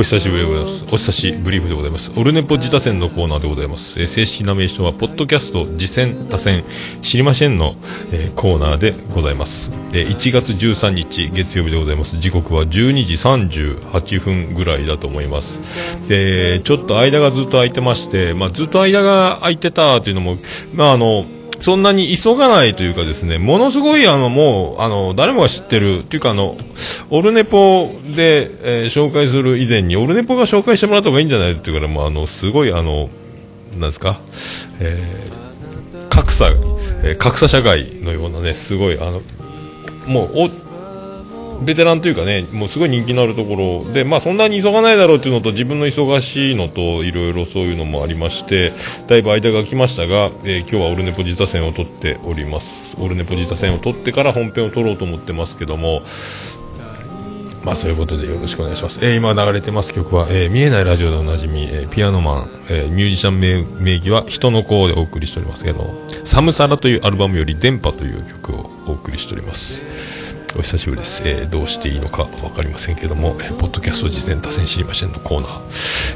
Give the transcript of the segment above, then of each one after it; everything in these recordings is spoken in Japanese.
お久しぶりでございます。お久しぶりでございます。オルネポ自他戦のコーナーでございます。えー、正式な名称は、ポッドキャスト次戦他戦知りませんの、えー、コーナーでございます。で、1月13日月曜日でございます。時刻は12時38分ぐらいだと思います。で、ちょっと間がずっと空いてまして、まあ、ずっと間が空いてたというのも、まあ、あの、そんなに急がないというかですね、ものすごいあの、もう、あの、誰もが知ってる、というかあの、オルネポで、えー、紹介する以前に、オルネポが紹介してもらった方がいいんじゃないっていうから、もうあの、すごいあの、なんですか、えー、格差、えー、格差社会のようなね、すごいあの、もう、お、ベテランというかね、もうすごい人気のあるところで、まあそんなに急がないだろうというのと、自分の忙しいのと、いろいろそういうのもありまして、だいぶ間が来ましたが、えー、今日はオルネポジタ戦を取っております。オルネポジタ戦を取ってから本編を取ろうと思ってますけども、まあそういうことでよろしくお願いします。えー、今流れてます曲は、えー、見えないラジオでおなじみ、えー、ピアノマン、え、ミュージシャン名名義は人の子でお送りしておりますけど、サムサラというアルバムより電波という曲をお送りしております。お久しぶりです、えー、どうしていいのか分かりませんけども、えー、ポッドキャスト事前多戦知りませんのコーナー、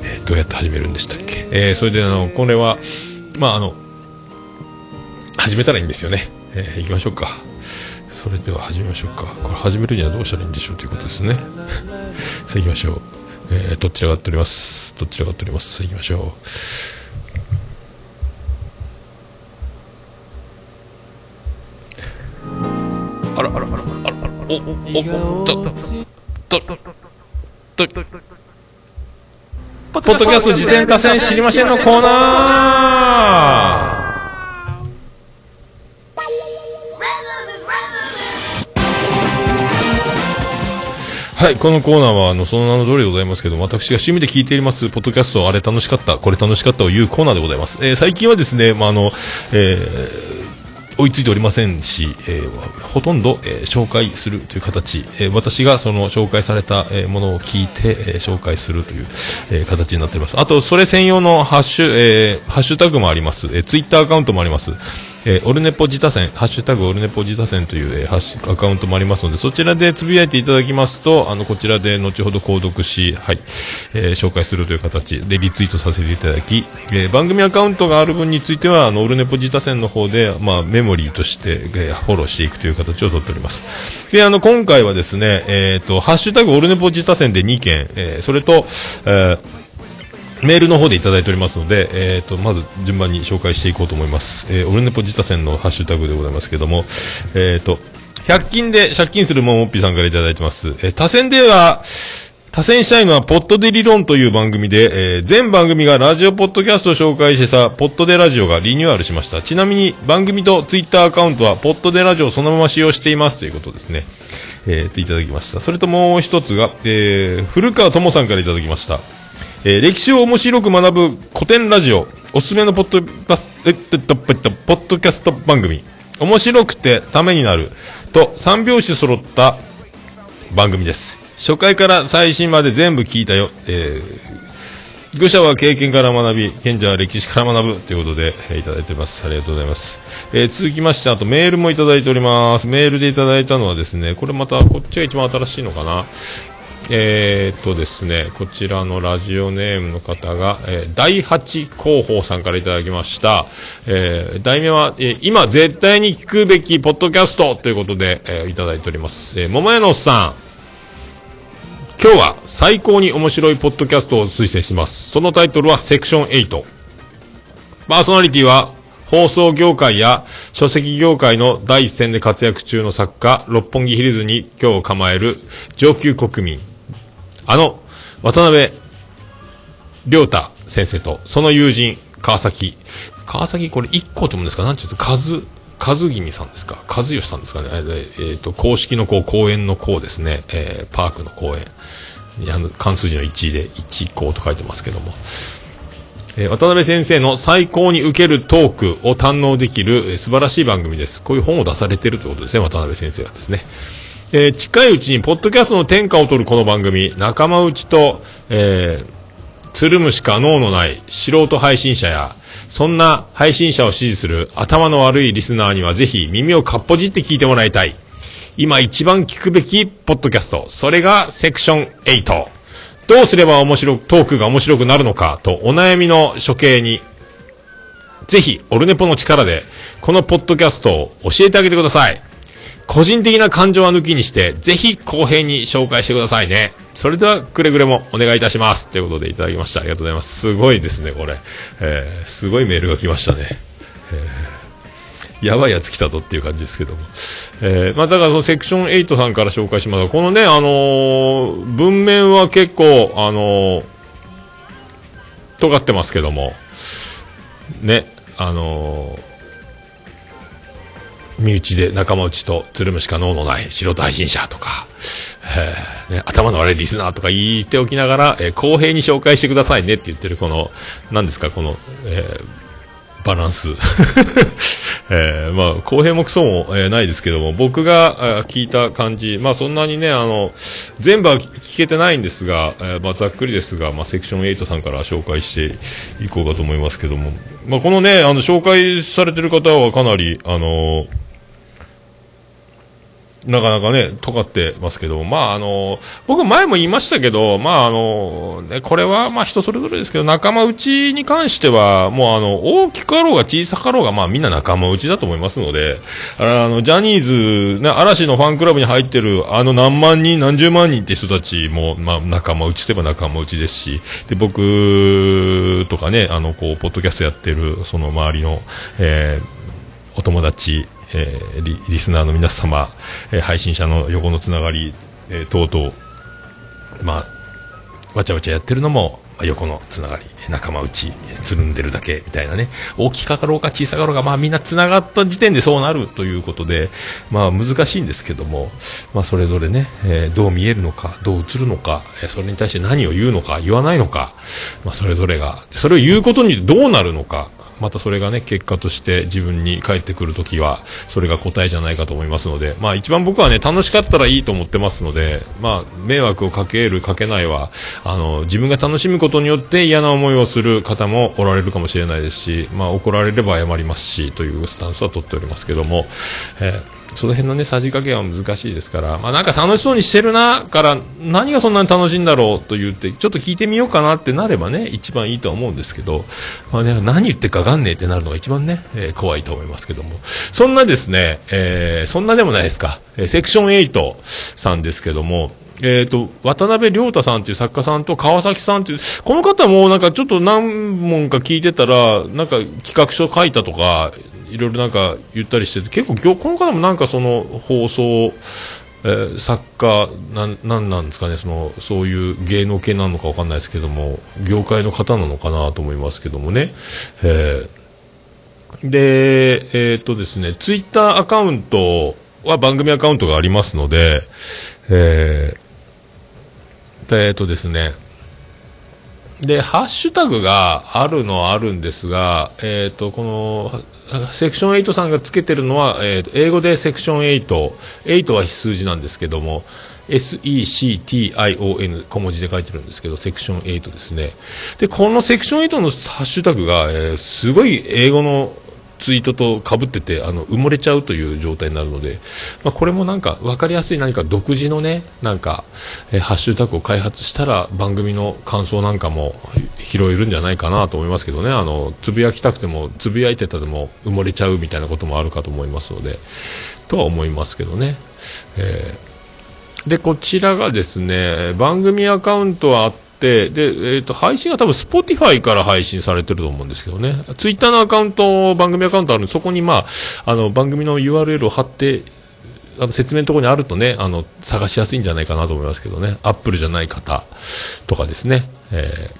えー、どうやって始めるんでしたっけ、え、それであのこれはまああの始めたらいいんですよね、え、行きましょうか。それでは始めましょうか。これ始めるにはどうしたらいいんでしょうということですね。さあ行きましょう、えー、どちらがっております。どちらがっております。さあ行きましょう。お、お、お、と、と、と、ポッドキャスト事前河川知りませんのコーナーはい、このコーナーは、あの、その名の通りでございますけど、私が趣味で聞いています、ポッドキャスト、あれ楽しかった、これ楽しかったを言うコーナーでございます。えー、最近はですね、まあ、あの、えー、追いついておりませんし、えー、ほとんど、えー、紹介するという形、えー、私がその紹介された、えものを聞いて、え紹介するという、え形になっております。あと、それ専用のハッシュ、えハッシュタグもあります。えツイッターアカウントもあります。えー、オルネポ自他戦、ハッシュタグオルネポ自他戦という、えー、ハッシュアカウントもありますので、そちらでつぶやいていただきますと、あの、こちらで後ほど購読し、はい、えー、紹介するという形でリツイートさせていただき、えー、番組アカウントがある分については、あの、オルネポ自他戦の方で、まあ、メモリーとして、えー、フォローしていくという形をとっております。で、あの、今回はですね、えっ、ー、と、ハッシュタグオルネポ自他戦で2件、えー、それと、えーメールの方でいただいておりますので、えーと、まず順番に紹介していこうと思います。えー、オルネポ自他戦のハッシュタグでございますけども、えーと、100均で借金するももっぴさんからいただいてます。えー、他戦では、他戦したいのは、ポットで理論という番組で、えー、全番組がラジオポッドキャストを紹介してた、ポットでラジオがリニューアルしました。ちなみに、番組とツイッターアカウントは、ポットでラジオをそのまま使用していますということですね。えー、いただきました。それともう一つが、えー、古川智さんからいただきました。えー、歴史を面白く学ぶ古典ラジオ、おすすめのポッドバス、えっと、ポッドキャスト番組、面白くてためになると三拍子揃った番組です。初回から最新まで全部聞いたよ。えー、愚者は経験から学び、賢者は歴史から学ぶということで、えー、いただいてます。ありがとうございます。えー、続きまして、あとメールもいただいております。メールでいただいたのはですね、これまたこっちが一番新しいのかな。えー、っとですね、こちらのラジオネームの方が、えー、第八広報さんからいただきました。えー、題名は、え、今絶対に聞くべきポッドキャストということで、え、いただいております。えー、桃屋のおっさん。今日は最高に面白いポッドキャストを推薦します。そのタイトルはセクション8。パーソナリティは放送業界や書籍業界の第一線で活躍中の作家、六本木ヒルズに今日構える上級国民、あの、渡辺良太先生と、その友人、川崎。川崎、これ一個と思うんですか？なんていうと、和、和君さんですか？和義さんですかね？えっ、ー、と、公式のこう、公園の公ですね。えー、パークの公園。あの、関数字の1で、1項と書いてますけども。えー、渡辺先生の最高に受けるトークを堪能できる、えー、素晴らしい番組です。こういう本を出されてるということですね、渡辺先生はですね。えー、近いうちに、ポッドキャストの天下を取るこの番組、仲間内と、えー、つるむしか脳のない素人配信者や、そんな配信者を支持する頭の悪いリスナーにはぜひ耳をかっぽじって聞いてもらいたい。今一番聞くべきポッドキャスト。それがセクション8。どうすれば面白く、トークが面白くなるのかとお悩みの処刑に、ぜひ、オルネポの力で、このポッドキャストを教えてあげてください。個人的な感情は抜きにして、ぜひ公平に紹介してくださいね。それでは、くれぐれもお願いいたします。ということでいただきました。ありがとうございます。すごいですね、これ。えー、すごいメールが来ましたね。えー、やばいやつ来たぞっていう感じですけども。えー、まあ、だからそのセクション8さんから紹介しますこのね、あのー、文面は結構、あのー、尖ってますけども、ね、あのー身内で仲間内とつるむしか脳のない素人配信者とか、えーね、頭の悪いリスナーとか言っておきながら、えー、公平に紹介してくださいねって言ってるこの、何ですか、この、えー、バランス。えー、まあ、公平もクソも、えー、ないですけども、僕が聞いた感じ、まあそんなにね、あの、全部は聞けてないんですが、えー、まあざっくりですが、まあセクション8さんから紹介していこうかと思いますけども、まあこのね、あの、紹介されてる方はかなり、あのーなかなかね、尖ってますけど、まああの、僕前も言いましたけど、まああの、ね、これはまあ人それぞれですけど、仲間内に関しては、もうあの、大きかろうが小さかろうが、まあみんな仲間内だと思いますので、あの、ジャニーズ、ね、嵐のファンクラブに入ってる、あの何万人、何十万人って人たちも、まあ仲間内といえば仲間内ですし、で、僕とかね、あの、こう、ポッドキャストやってる、その周りの、えー、お友達、えー、リリスナーの皆様、えー、配信者の横のつながり、えー、等々、まあ、わちゃわちゃやってるのも、横のつながり、仲間内、つるんでるだけみたいなね、大きかろうか小さかろうが、まあみんなつながった時点でそうなるということで、まあ難しいんですけども、まあそれぞれね、えー、どう見えるのか、どう映るのか、え、それに対して何を言うのか、言わないのか、まあそれぞれが、それを言うことにどうなるのか、またそれがね、結果として自分に返ってくるときは、それが答えじゃないかと思いますので、まあ一番僕はね、楽しかったらいいと思ってますので、まあ迷惑をかける、かけないは、あの、自分が楽しむことによって嫌な思いをする方もおられるかもしれないですし、まあ怒られれば謝りますし、というスタンスは取っておりますけども、えーその辺のね、さじ加減は難しいですから、まあなんか楽しそうにしてるな、から何がそんなに楽しいんだろうと言って、ちょっと聞いてみようかなってなればね、一番いいとは思うんですけど、まあね、何言ってかわかんねえってなるのが一番ね、えー、怖いと思いますけども。そんなですね、えー、そんなでもないですか、えー、セクション8さんですけども、えっ、ー、と、渡辺亮太さんという作家さんと川崎さんという、この方もなんかちょっと何問か聞いてたら、なんか企画書書いたとか、いろいろなんか言ったりしてて、結構、この方もなんかその放送、えー、作家な、なんなんですかね、その、そういう芸能系なのかわかんないですけども、業界の方なのかなと思いますけどもね。えー、で、えー、っとですね、ツイッターアカウントは番組アカウントがありますので、えー、えー、っとですね、で、ハッシュタグがあるのはあるんですが、えっ、ー、と、この、セクション8さんがつけてるのは、えー、英語でセクション8、8は非数字なんですけども、SECTION 小文字で書いてるんですけど、セクション8ですね。で、このセクション8のハッシュタグが、えー、すごい英語のツイートとかぶっててあの埋もれちゃうという状態になるので、まあ、これもなんか分かりやすい何か独自のねなんか、えハッシュタグを開発したら番組の感想なんかも拾えるんじゃないかなと思いますけどねあのつぶやきたくてもつぶやいてたでも埋もれちゃうみたいなこともあるかと思いますのでとは思いますけどね。えー、でこちらがですね番組アカウントはあっ、で、えっ、ー、と、配信は多分 Spotify から配信されてると思うんですけどね。Twitter のアカウント、番組アカウントあるんで、そこにまあ、あの、番組の URL を貼って、あの説明のところにあるとね、あの、探しやすいんじゃないかなと思いますけどね。Apple じゃない方とかですね。え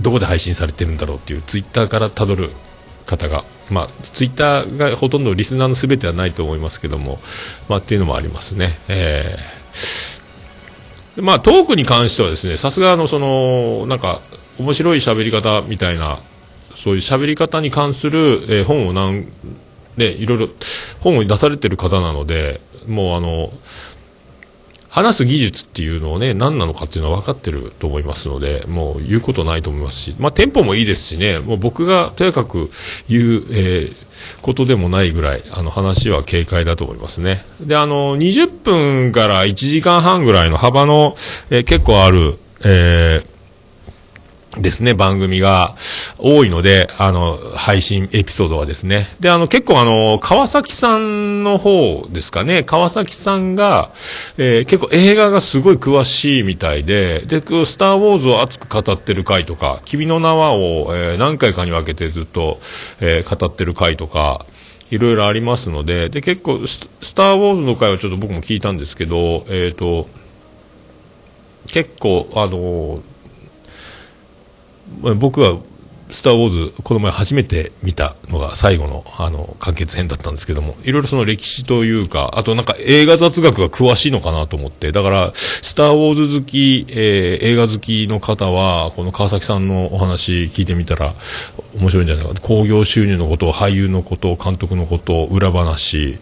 ー、どこで配信されてるんだろうっていう、Twitter から辿る方が、まあ、ツイッターがほとんどリスナーのすべてはないと思いますけども、まあ、っていうのもありますね。えーまあ、トークに関してはですね、さすがのその、なんか、面白い喋り方みたいな、そういう喋り方に関する、えー、本をなん、で、いろいろ、本を出されてる方なので、もうあの、話す技術っていうのをね、何なのかっていうのは分かってると思いますので、もう言うことないと思いますし、まあ、テンポもいいですしね、もう僕がとやかく言う、えー、ことでもないぐらい、あの話は軽快だと思いますね。で、あの、20分から1時間半ぐらいの幅の、えー、結構ある、えー、ですね、番組が多いので、あの、配信エピソードはですね。で、あの、結構あの、川崎さんの方ですかね、川崎さんが、えー、結構映画がすごい詳しいみたいで、で、スター・ウォーズを熱く語ってる回とか、君の名はを、えー、何回かに分けてずっと、えー、語ってる回とか、いろいろありますので、で、結構ス、スター・ウォーズの回はちょっと僕も聞いたんですけど、えっ、と、結構、あの僕はスター・ウォーズ、この前初めて見たのが最後の、あの、完結編だったんですけども、いろいろその歴史というか、あとなんか映画雑学が詳しいのかなと思って、だから、スター・ウォーズ好き、えー、映画好きの方は、この川崎さんのお話聞いてみたら、面白いんじゃないか興行収入のこと、俳優のこと、監督のこと、裏話、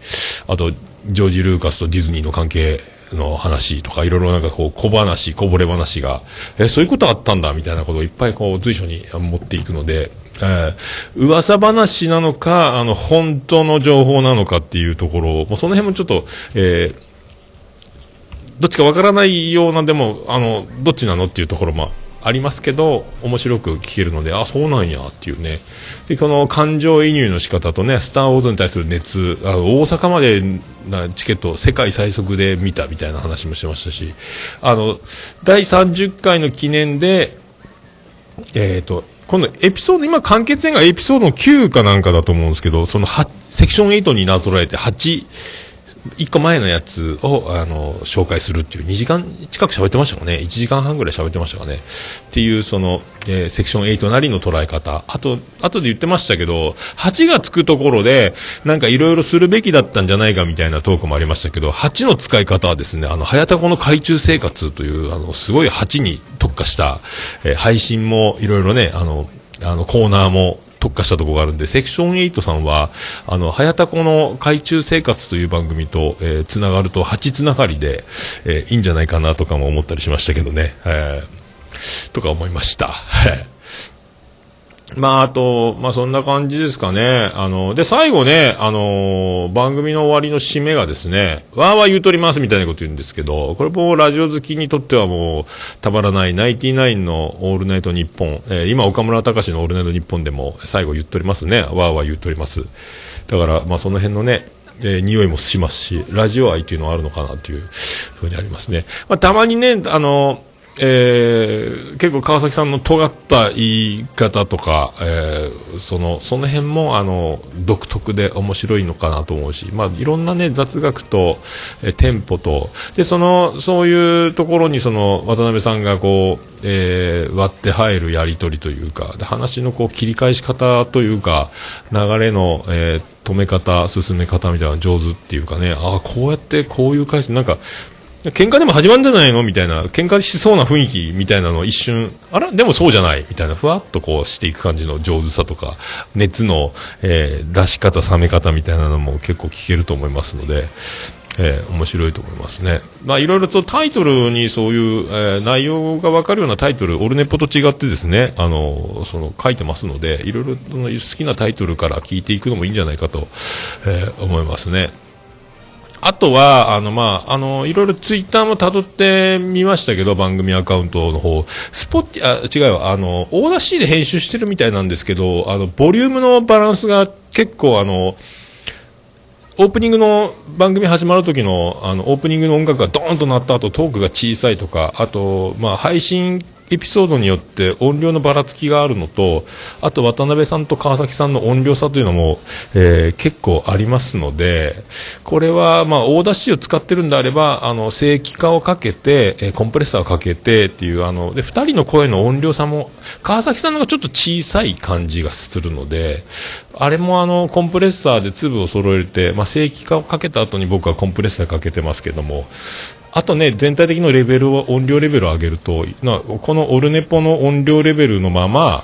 あと、ジョージ・ルーカスとディズニーの関係の話とか、いろいろなんかこう、小話、こぼれ話が、え、そういうことあったんだ、みたいなことをいっぱいこう、随所に持っていくので、えー、噂話なのか、あの、本当の情報なのかっていうところを、もうその辺もちょっと、えー、どっちかわからないようなでも、あの、どっちなのっていうところもありますけど、面白く聞けるので、あ、そうなんやっていうね。で、この感情移入の仕方とね、スター・ウォーズに対する熱、あの大阪までなチケット世界最速で見たみたいな話もしてましたし、あの、第30回の記念で、えっ、ー、と、このエピソード、今完結編がエピソードの9かなんかだと思うんですけど、その8、セクション8になぞらえて8、1個前のやつを、あの、紹介するっていう、2時間近く喋ってましたかね。1時間半ぐらい喋ってましたかね。っていう、その、えー、セクション8なりの捉え方。あと、後で言ってましたけど、8がつくところで、なんかいろいろするべきだったんじゃないかみたいなトークもありましたけど、8の使い方はですね、あの、早田子の海中生活という、あの、すごい8に特化した、えー、配信もいろいろね、あの、あの、コーナーも特化したところがあるんで、セクション8さんは、あの、早田子の海中生活という番組と、えー、つながると8つながりで、えー、いいんじゃないかなとかも思ったりしましたけどね、えー、とか思いました。はいまあ、あと、まあ、そんな感じですかね。あの、で、最後ね、あの、番組の終わりの締めがですね、わーわー言うとりますみたいなこと言うんですけど、これもラジオ好きにとってはもう、たまらないナインティナインのオールナイトニッポン、えー、今岡村隆史のオールナイトニッポンでも最後言っておりますね。わーわー言うとります。だから、まあ、その辺のね、えー、匂いもしますし、ラジオ愛っていうのはあるのかなっていうふうにありますね。まあ、たまにね、あのえー、結構川崎さんの尖った言い方とか、えー、そのその辺もあの独特で面白いのかなと思うし、まあ、いろんな、ね、雑学と、えー、テンポとでそのそういうところにその渡辺さんがこう、えー、割って入るやり取りというかで話のこう切り返し方というか流れの、えー、止め方、進め方みたいな上手っていうかね、あ、こうやってこういう返し、なんか、喧嘩でも始まるんじゃないの？みたいな、喧嘩しそうな雰囲気みたいなのを一瞬、あら？でもそうじゃない。みたいな、ふわっとこうしていく感じの上手さとか、熱の、えー、出し方、冷め方みたいなのも結構聞けると思いますので、えー、面白いと思いますね。まあ、いろいろとタイトルにそういう、えー、内容がわかるようなタイトル、オルネポと違ってですね、あの、その、書いてますので、いろいろ好きなタイトルから聞いていくのもいいんじゃないかと、えー、思いますね。あとは、あの、まあ、あの、いろいろツイッターも辿ってみましたけど、番組アカウントの方、スポッあ、違うわ、あの、オーダー C で編集してるみたいなんですけど、あの、ボリュームのバランスが結構、あの、オープニングの番組始まる時のあのオープニングの音楽がドーンと鳴った後トークが小さいとかあと、まあ、配信エピソードによって音量のばらつきがあるのとあと渡辺さんと川崎さんの音量差というのも、えー、結構ありますのでこれは、まあ、オーダー C を使ってるんであればあの正規化をかけて、え、コンプレッサーをかけてっていうあので2人の声の音量差も川崎さんのがちょっと小さい感じがするのであれもあのコンプレッサーで粒を揃えて、まあ、正規化をかけた後に僕はコンプレッサーかけてますけどもあとね、全体的なレベルを、音量レベルを上げると、なこのオルネポの音量レベルのまま、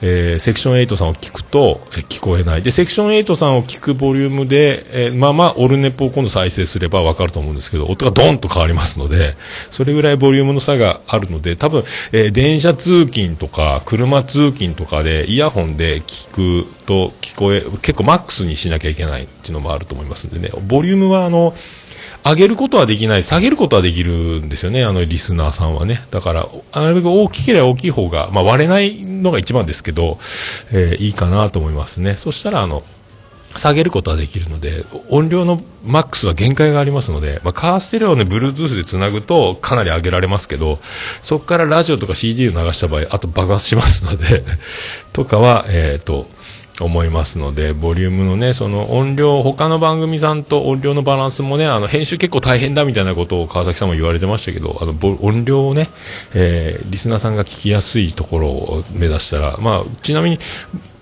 えー、セクション8さんを聞くと、え、聞こえない。で、セクション8さんを聞くボリュームで、えー、まあまあ、オルネポを今度再生すればわかると思うんですけど、音がドンと変わりますので、それぐらいボリュームの差があるので、多分、えー、電車通勤とか、車通勤とかで、イヤホンで聞くと聞こえ、結構マックスにしなきゃいけないっていうのもあると思いますんでね、ボリュームはあの、上げることはできない、下げることはできるんですよね、あのリスナーさんはね。だから、あれが大きければ大きい方が、まあ割れないのが一番ですけど、えー、いいかなと思いますね。そしたら、あの、下げることはできるので、音量のマックスは限界がありますので、まあ、カーステレオで Bluetooth で繋ぐとかなり上げられますけど、そこからラジオとか CD を流した場合、あと爆発しますので とかは、えっ、ー、と、思いますので、ボリュームのね、その音量、他の番組さんと音量のバランスもね、あの、編集結構大変だみたいなことを川崎さんも言われてましたけど、あの、音量をね、えー、リスナーさんが聞きやすいところを目指したら、まあ、ちなみに、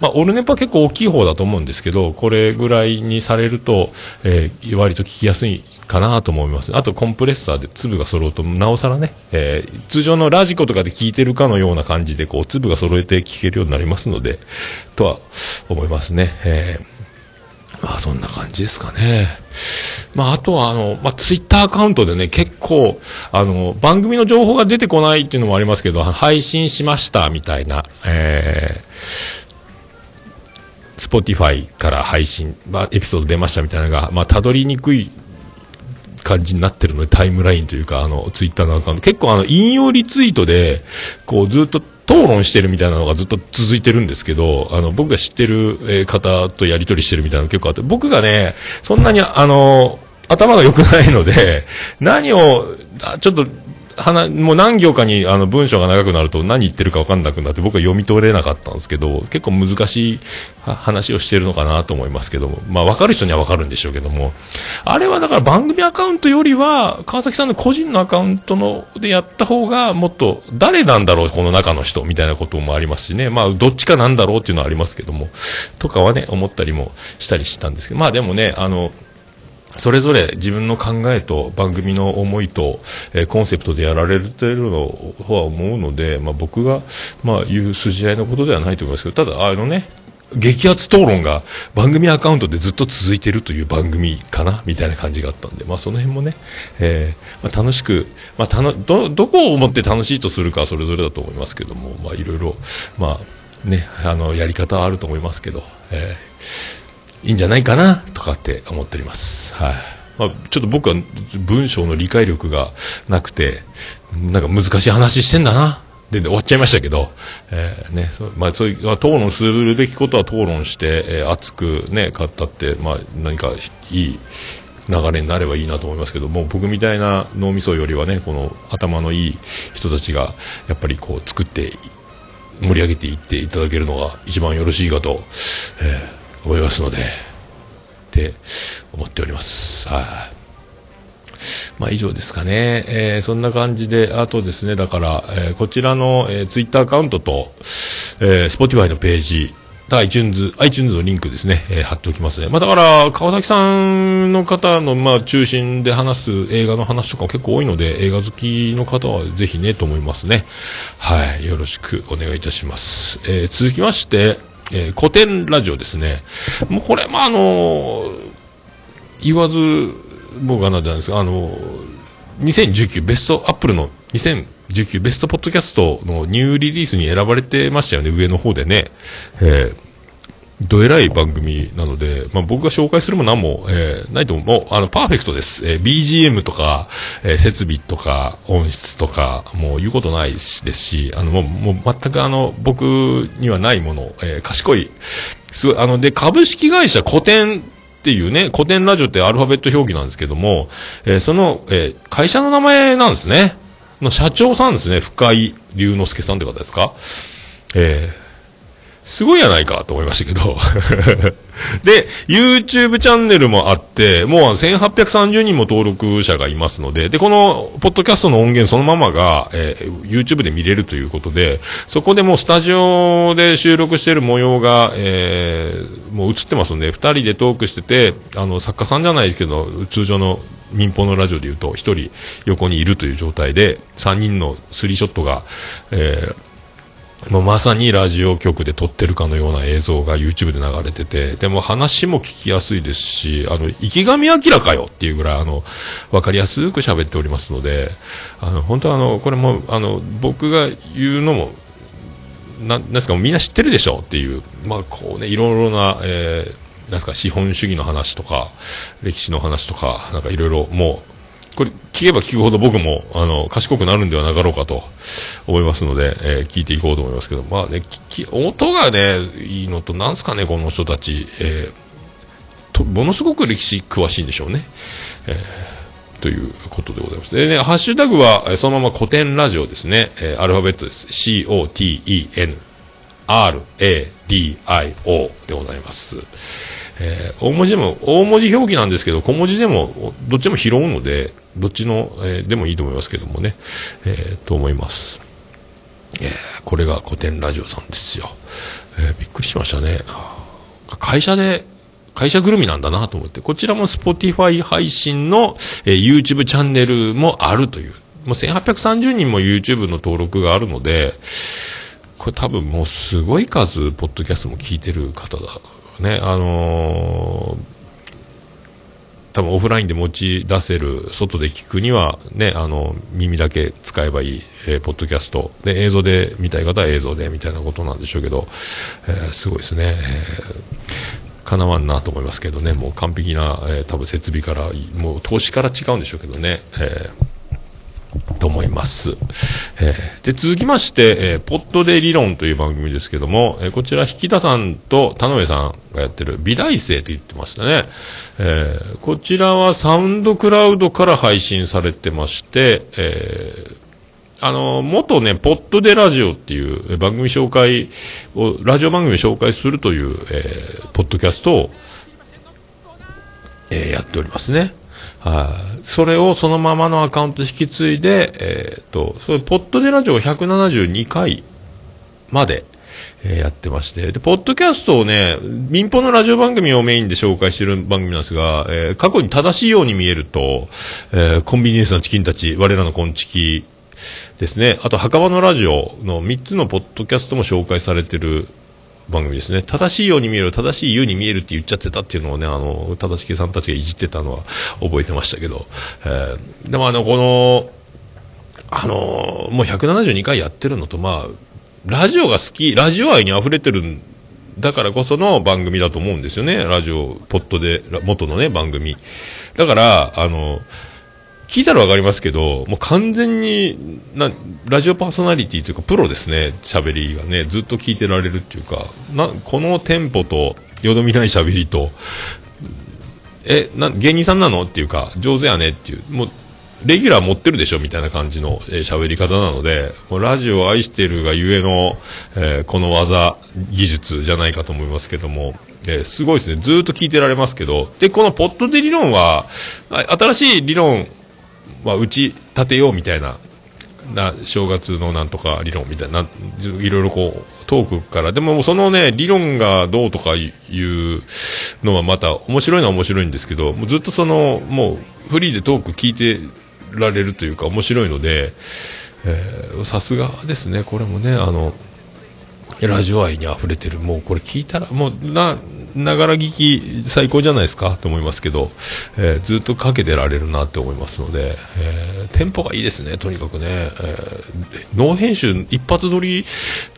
まあ、オルネポは結構大きい方だと思うんですけど、これぐらいにされると、えー、割と聞きやすいかなと思います。あとコンプレッサーで粒が揃うと、なおさらね、えー、通常のラジコとかで聞いてるかのような感じで、こう、粒が揃えて聞けるようになりますので、とは思いますね。えー、まあそんな感じですかね。まああとはあの、まあツイッターアカウントでね、結構、あの、番組の情報が出てこないっていうのもありますけど、配信しましたみたいな、えー、Spotify から配信、まあ、エピソード出ましたみたいなのが、まあ、たどりにくい感じになってるので、タイムラインというか、あの、ツイッターのアカウント。結構あの、引用リツイートで、こう、ずっと討論してるみたいなのがずっと続いてるんですけど、あの、僕が知ってる、方とやり取りしてるみたいなの結構あって、僕がね、そんなにあの、頭が良くないので、何を、ちょっと話、もう何行かにあの文章が長くなると何言ってるか分かんなくなって僕は読み取れなかったんですけど、結構難しい話をしてるのかなと思いますけども、まあ分かる人には分かるんでしょうけども、あれはだから番組アカウントよりは、川崎さんの個人のアカウントのでやった方がもっと誰なんだろう、この中の人みたいなこともありますしね、まあどっちかなんだろうっていうのはありますけども、とかはね、思ったりもしたりしたんですけど、まあでもね、あの、それぞれ自分の考えと番組の思いと、えー、コンセプトでやられてるのは思うので、まあ、僕が、まあ、言う筋合いのことではないと思います。けど、ただ、あのね、激アツ討論が番組アカウントでずっと続いているという番組かなみたいな感じがあったんで、まあその辺もね、えー、まあ、楽しく、まあたの、ど、どこを思って楽しいとするかはそれぞれだと思いますけども、まあいろいろ、まあね、あの、やり方はあると思いますけど、えーいいんじゃないかなとかって思っております。はい。まあ、ちょっと僕は文章の理解力がなくて、なんか難しい話してんだな。で、終わっちゃいましたけど、えー、ね、そう、まあそういう、まあ、討論するべきことは討論して、えー、熱くね、語ったって、まあ何かいい流れになればいいなと思いますけども、僕みたいな脳みそよりはね、この頭のいい人たちが、やっぱりこう作って盛り上げていっていただけるのが一番よろしいかと、えー思いますので、って思っております。はい、まあ以上ですかね。えー、そんな感じで、あとですね、だから、えー、こちらの、えー、ツイッターアカウントと、えー、Spotify のページ、iTunes、iTunes のリンクですね、えー、貼っておきますね。まあだから、川崎さんの方の、まあ中心で話す映画の話とか結構多いので、映画好きの方はぜひね、と思いますね。はい、よろしくお願いいたします。えー、続きまして、えー、古典ラジオですね。もうこれ、まあ、あのー、言わず、僕はなんですが、あのー、2019ベスト、アップルの2019ベストポッドキャストのニューリリースに選ばれてましたよね、上の方でね。えーどえらい番組なので、まあ、僕が紹介するも何も、えー、ないと思う。もう、あの、パーフェクトです。えー、BGM とか、えー、設備とか、音質とか、もう言うことないしですし、あの、もう、もう全くあの、僕にはないもの、えー、賢い、すごい、あの、で、株式会社古典っていうね、古典ラジオってアルファベット表記なんですけども、えー、その、えー、会社の名前なんですね。の社長さんですね、深井龍之介さんって方ですか？えー、すごいやないかと思いましたけど。で、YouTube チャンネルもあって、もう1830人も登録者がいますので、で、この、ポッドキャストの音源そのままが、えー、YouTube で見れるということで、そこでもうスタジオで収録している模様が、えー、もう映ってますんで、二人でトークしてて、あの、作家さんじゃないですけど、通常の民放のラジオで言うと、一人横にいるという状態で、三人のスリーショットが、えー、もうまさにラジオ局で撮ってるかのような映像が YouTube で流れてて、でも話も聞きやすいですし、あの、池上彰かよっていうぐらい、あの、わかりやすく喋っておりますので、あの、本当あの、これも、あの、僕が言うのも、ななんですか、みんな知ってるでしょっていう、まあ、こうね、いろいろな、えー、なんですか、資本主義の話とか、歴史の話とか、なんかいろいろ、もう、これ聞けば聞くほど僕もあの賢くなるんではなかろうかと思いますので、えー、聞いていこうと思いますけど、まあね、音がね、いいのと、なんすかね、この人たち、えー、とものすごく歴史詳しいんでしょうね。えー、ということでございます。でね、ハッシュタグは、そのまま古典ラジオですね。えー、アルファベットです。C-O-T-E-N R-A-D-I-O でございます。えー、大文字でも、大文字表記なんですけど、小文字でも、どっちも拾うので、どっちの、えー、でもいいと思いますけどもね、えー、と思います。えー、これが古典ラジオさんですよ。え、びっくりしましたね。会社で、会社ぐるみなんだなと思って、こちらも Spotify 配信の、え、YouTube チャンネルもあるという、もう1830人も YouTube の登録があるので、これ多分もうすごい数、ポッドキャストも聞いてる方だ。ね、あのー多分オフラインで持ち出せる、外で聞くには、ね、あの、耳だけ使えばいい、えー、ポッドキャスト。で、映像で見たい方は映像で、みたいなことなんでしょうけど、えー、すごいですね。えー、かなわんなと思いますけどね、もう完璧な、えー、多分設備から、もう投資から違うんでしょうけどね、えーと思います。えー、で、続きまして、えー、ポットで理論という番組ですけども、えー、こちら、引田さんと田上さんがやってる美大生って言ってましたね。えー、こちらはサウンドクラウドから配信されてまして、えー、あの、元ね、ポットでラジオっていう番組紹介を、ラジオ番組を紹介するという、えー、ポッドキャストを、えー、やっておりますね。はい、それをそのままのアカウント引き継いで、えー、と、それ、ポッドでラジオ172回まで、えー、やってまして、で、ポッドキャストをね、民放のラジオ番組をメインで紹介してる番組なんですが、えー、過去に正しいように見えると、えー、コンビニエンスなチキンたち、我らのコンチキですね、あと、墓場のラジオの3つのポッドキャストも紹介されてる番組ですね。正しいように見える、正しいように見えるって言っちゃってたっていうのをね、あの、正しきさんたちがいじってたのは覚えてましたけど、えー、でもあの、この、あの、もう172回やってるのと、まあ、ラジオが好き、ラジオ愛に溢れてるんだからこその番組だと思うんですよね。ラジオ、ポットで、元のね、番組。だから、あの、聞いたらわかりますけど、もう完全にな、ラジオパーソナリティというか、プロですね、喋りがね、ずっと聞いてられるっていうか、な、このテンポと、よどみない喋りと、え、な、芸人さんなのっていうか、上手やねっていう、もう、レギュラー持ってるでしょみたいな感じの喋、えー、り方なので、もうラジオを愛してるがゆえの、えー、この技、技術じゃないかと思いますけども、えー、すごいですね。ずっと聞いてられますけど、で、このポットで理論は、新しい理論まあ、打ち立てようみたいなな正月のなんとか理論みたいないろいろこうトークから。でもそのね理論がどうとかいうのはまた面白いのは面白いんですけどもうずっとそのもうフリーでトーク聞いてられるというか面白いのでさすがですね。これもねあのラジオ愛に溢れてる。もうこれ聞いたらもうなながら聞き最高じゃないですかと思いますけど、えー、ずっとかけてられるなって思いますので、えー、テンポがいいですね、とにかくね、えー、ノー編集一発撮り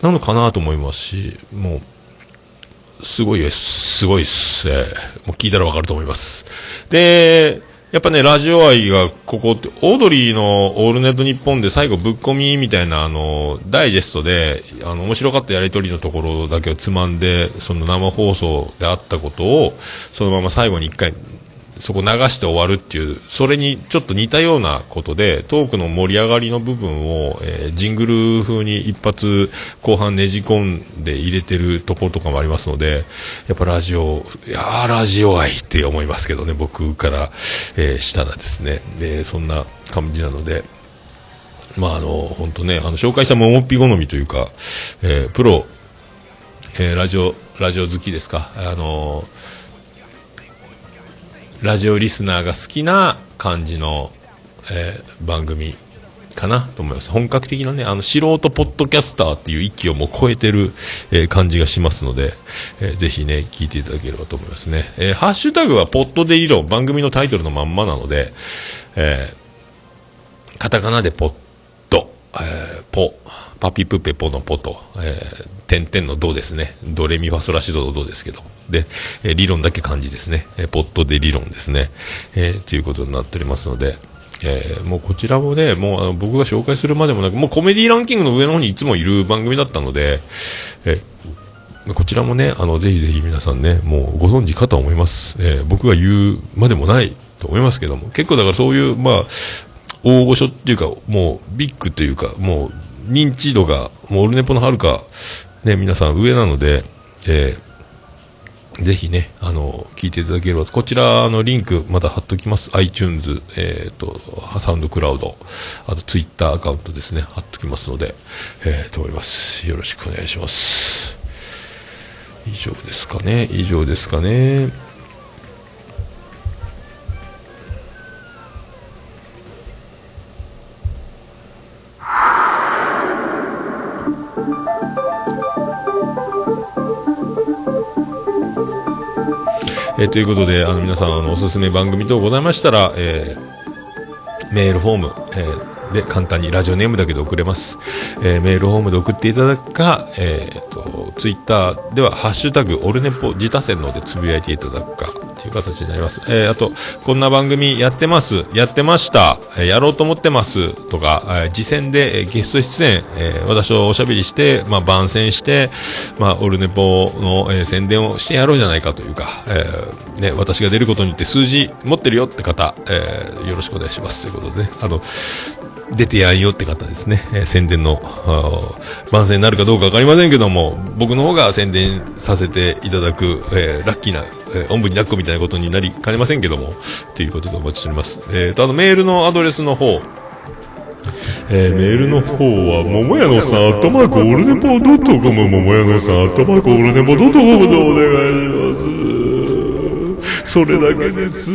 なのかなと思いますし、もう、すごいです、すごいっす、えー、もう聞いたらわかると思います。で、やっぱね、ラジオ愛が、ここって、オードリーのオールネットニッポンで最後ぶっ込みみたいな、あの、ダイジェストで、あの、面白かったやりとりのところだけをつまんで、その生放送であったことを、そのまま最後に一回そこ流して終わるっていう、それにちょっと似たようなことで、トークの盛り上がりの部分を、えー、ジングル風に一発後半ねじ込んで入れてるところとかもありますので、やっぱラジオ、いやー、ラジオ愛って思いますけどね、僕から、えー、したらですね。で、そんな感じなので、まああの、本当ね、あの、紹介したももっぴ好みというか、えー、プロ、えー、ラジオ、ラジオ好きですか、あのーラジオリスナーが好きな感じの、えー、番組かなと思います。本格的なね、あの、素人ポッドキャスターっていう域をもう超えてる、えー、感じがしますので、えー、ぜひね、聞いていただければと思いますね。えー、ハッシュタグはポッドで理論、番組のタイトルのまんまなので、えー、カタカナでポッド、えー、ポ、パピプペポのポと、えー、点々のドですね。ドレミファソラシドのドですけど。で、えー、理論だけ漢字ですね。えー、ポッドで理論ですね。えー、ということになっておりますので、えー、もうこちらもね、もうあの僕が紹介するまでもなく、もうコメディランキングの上の方にいつもいる番組だったので、えー、こちらもね、あの、ぜひぜひ皆さんね、もうご存知かと思います。えー、僕が言うまでもないと思いますけども、結構だからそういう、まあ、大御所っていうか、もうビッグというか、もう認知度が、もうオルネポのはるか、ね、皆さん上なので、えーぜひね、あの、聞いていただければ、こちらのリンクまた貼っときます。iTunes、えっ、ー、と、サウンドクラウド、あと Twitter アカウントですね、貼っときますので、えー、と思います。よろしくお願いします。以上ですかね、以上ですかね。えー、ということで、あの、皆さん、あの、おすすめ番組等ございましたら、えー、メールフォーム、えー、で簡単にラジオネームだけで送れます。えー、メールフォームで送っていただくか、えー、と、ツイッターでは、ハッシュタグ、オルネポ自他戦のでつぶやいていただくか、という形になります。えー、あと、こんな番組やってます、やってました、え、やろうと思ってますとか、えー、次戦で、え、ゲスト出演、えー、私とおしゃべりして、まあ、番宣して、まあ、オルネポの、え、宣伝をしてやろうじゃないかというか、え、ね、私が出ることによって数字持ってるよって方、え、よろしくお願いします。ということでね、あの、出てやんよって方ですね、えー、宣伝の番宣になるかどうか分かりませんけども、僕の方が宣伝させていただく、えー、ラッキーな、えー、おんぶに抱っこみたいなことになりかねませんけども、ということでお待ちしております。えーと、あのメールのアドレスの方、えー、メールの方は、ももやのさん、アットマークオルネポドットコム、ももやのさん、アットマークオルネポドットコムでお願いします。それだけです。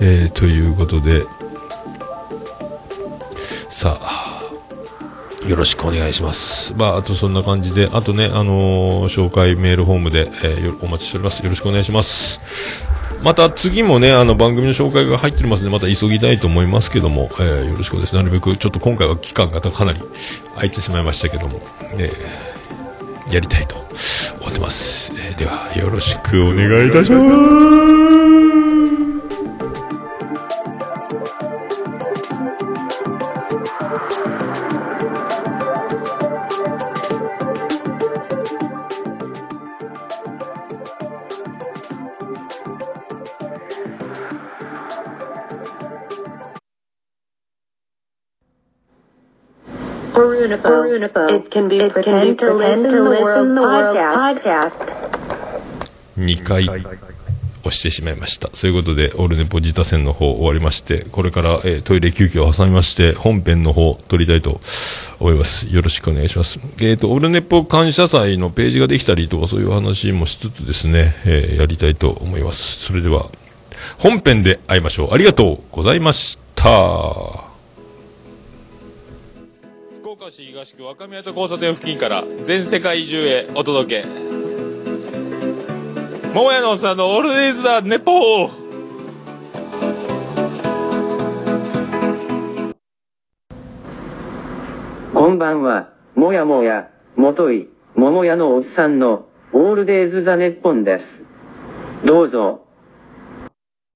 えー、ということで、よろしくお願いします。まあ、あとそんな感じで、あとね、あのー、紹介メールフォームで、えー、お待ちしております。よろしくお願いします。また次もね、あの番組の紹介が入っておりますので、また急ぎたいと思いますけども、えー、よろしくお願いします。なるべく、ちょっと今回は期間がかなり空いてしまいましたけども、えー、やりたいと思ってます。えー、では、よろしくお願いいたします。It can be pretend to listen the world podcast. 2回押してしまいました。そういうことで、オルネポ自他戦の方終わりまして、これから、えー、トイレ休憩を挟みまして、本編の方撮りたいと思います。よろしくお願いします。えっ、ー、と、オルネポ感謝祭のページができたりとかそういう話もしつつですね、えー、やりたいと思います。それでは、本編で会いましょう。ありがとうございました。岡市東区若宮と交差点付近から全世界中へお届け桃屋のおっさんのオールデイズ・ザ・ネポーこんばんは、もやもや、もとい、桃屋のおっさんの、オールデイズ・ザ・ネッポンです。どうぞ。